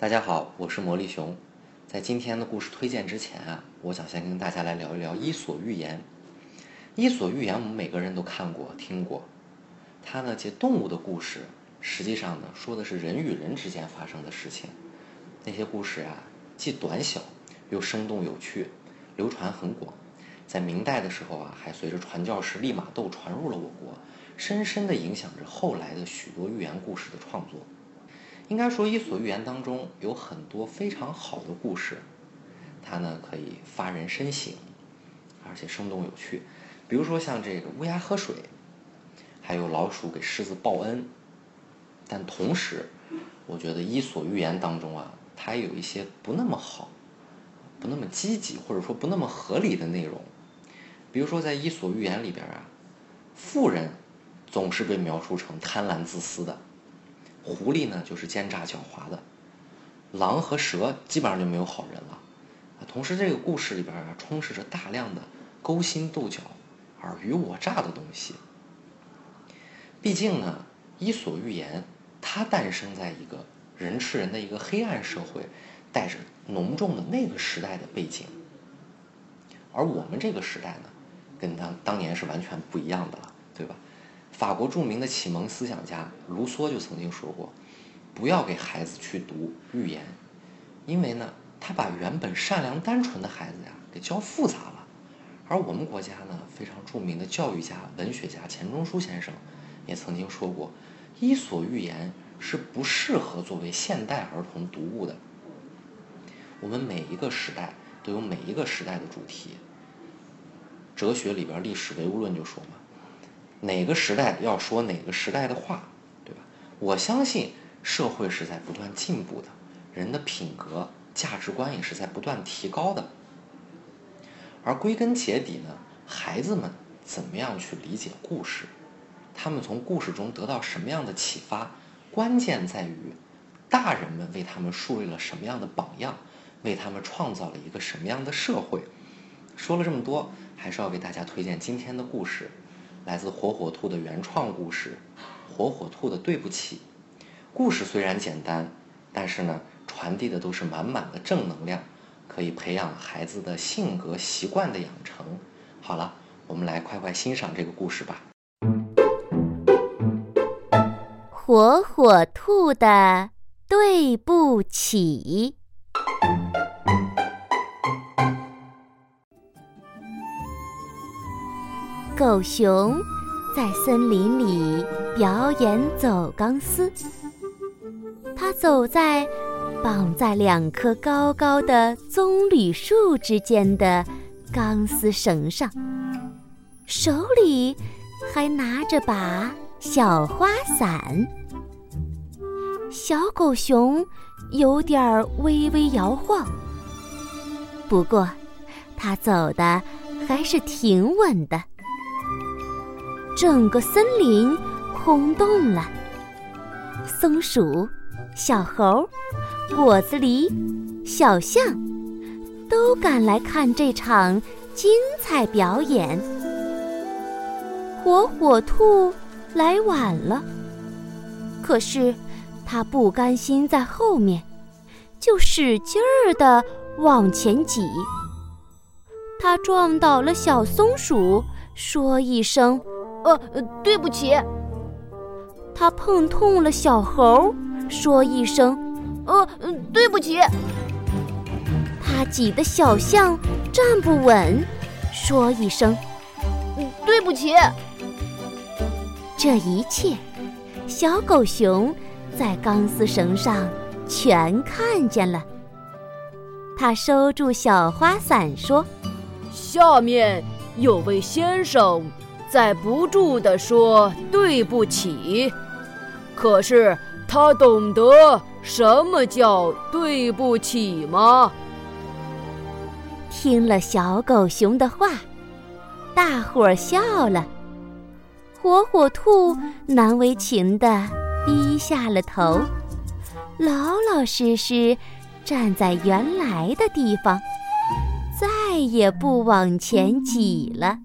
大家好，我是魔力熊。在今天的故事推荐之前啊，我想先跟大家来聊一聊《伊索寓言》。《伊索寓言》我们每个人都看过、听过。它呢，借动物的故事，实际上呢，说的是人与人之间发生的事情。那些故事啊，既短小又生动有趣，流传很广。在明代的时候啊，还随着传教士利玛窦传入了我国，深深地影响着后来的许多寓言故事的创作。应该说，《伊索寓言》当中有很多非常好的故事，它呢可以发人深省，而且生动有趣。比如说像这个乌鸦喝水，还有老鼠给狮子报恩。但同时，我觉得《伊索寓言》当中啊，它也有一些不那么好、不那么积极，或者说不那么合理的内容。比如说在《伊索寓言》里边啊，富人总是被描述成贪婪自私的。狐狸呢，就是奸诈狡猾的；狼和蛇基本上就没有好人了。同时，这个故事里边啊，充斥着大量的勾心斗角、尔虞我诈的东西。毕竟呢，《伊索寓言》它诞生在一个人吃人的一个黑暗社会，带着浓重的那个时代的背景。而我们这个时代呢，跟当当年是完全不一样的了，对吧？法国著名的启蒙思想家卢梭就曾经说过：“不要给孩子去读寓言，因为呢，他把原本善良单纯的孩子呀给教复杂了。”而我们国家呢，非常著名的教育家、文学家钱钟书先生也曾经说过：“伊索寓言是不适合作为现代儿童读物的。”我们每一个时代都有每一个时代的主题。哲学里边历史唯物论就说嘛。哪个时代要说哪个时代的话，对吧？我相信社会是在不断进步的，人的品格、价值观也是在不断提高的。而归根结底呢，孩子们怎么样去理解故事？他们从故事中得到什么样的启发？关键在于大人们为他们树立了什么样的榜样，为他们创造了一个什么样的社会？说了这么多，还是要给大家推荐今天的故事。来自火火兔的原创故事《火火兔的对不起》。故事虽然简单，但是呢，传递的都是满满的正能量，可以培养孩子的性格习惯的养成。好了，我们来快快欣赏这个故事吧。火火兔的对不起。狗熊在森林里表演走钢丝。它走在绑在两棵高高的棕榈树之间的钢丝绳上，手里还拿着把小花伞。小狗熊有点微微摇晃，不过它走的还是挺稳的。整个森林轰动了，松鼠、小猴、果子狸、小象都赶来看这场精彩表演。火火兔来晚了，可是他不甘心在后面，就使劲儿地往前挤。他撞倒了小松鼠，说一声。呃，对不起。他碰痛了小猴，说一声：“呃，对不起。”他挤得小象站不稳，说一声：“对不起。”这一切，小狗熊在钢丝绳上全看见了。他收住小花伞，说：“下面有位先生。”在不住地说对不起，可是他懂得什么叫对不起吗？听了小狗熊的话，大伙儿笑了。火火兔难为情地低下了头，老老实实站在原来的地方，再也不往前挤了。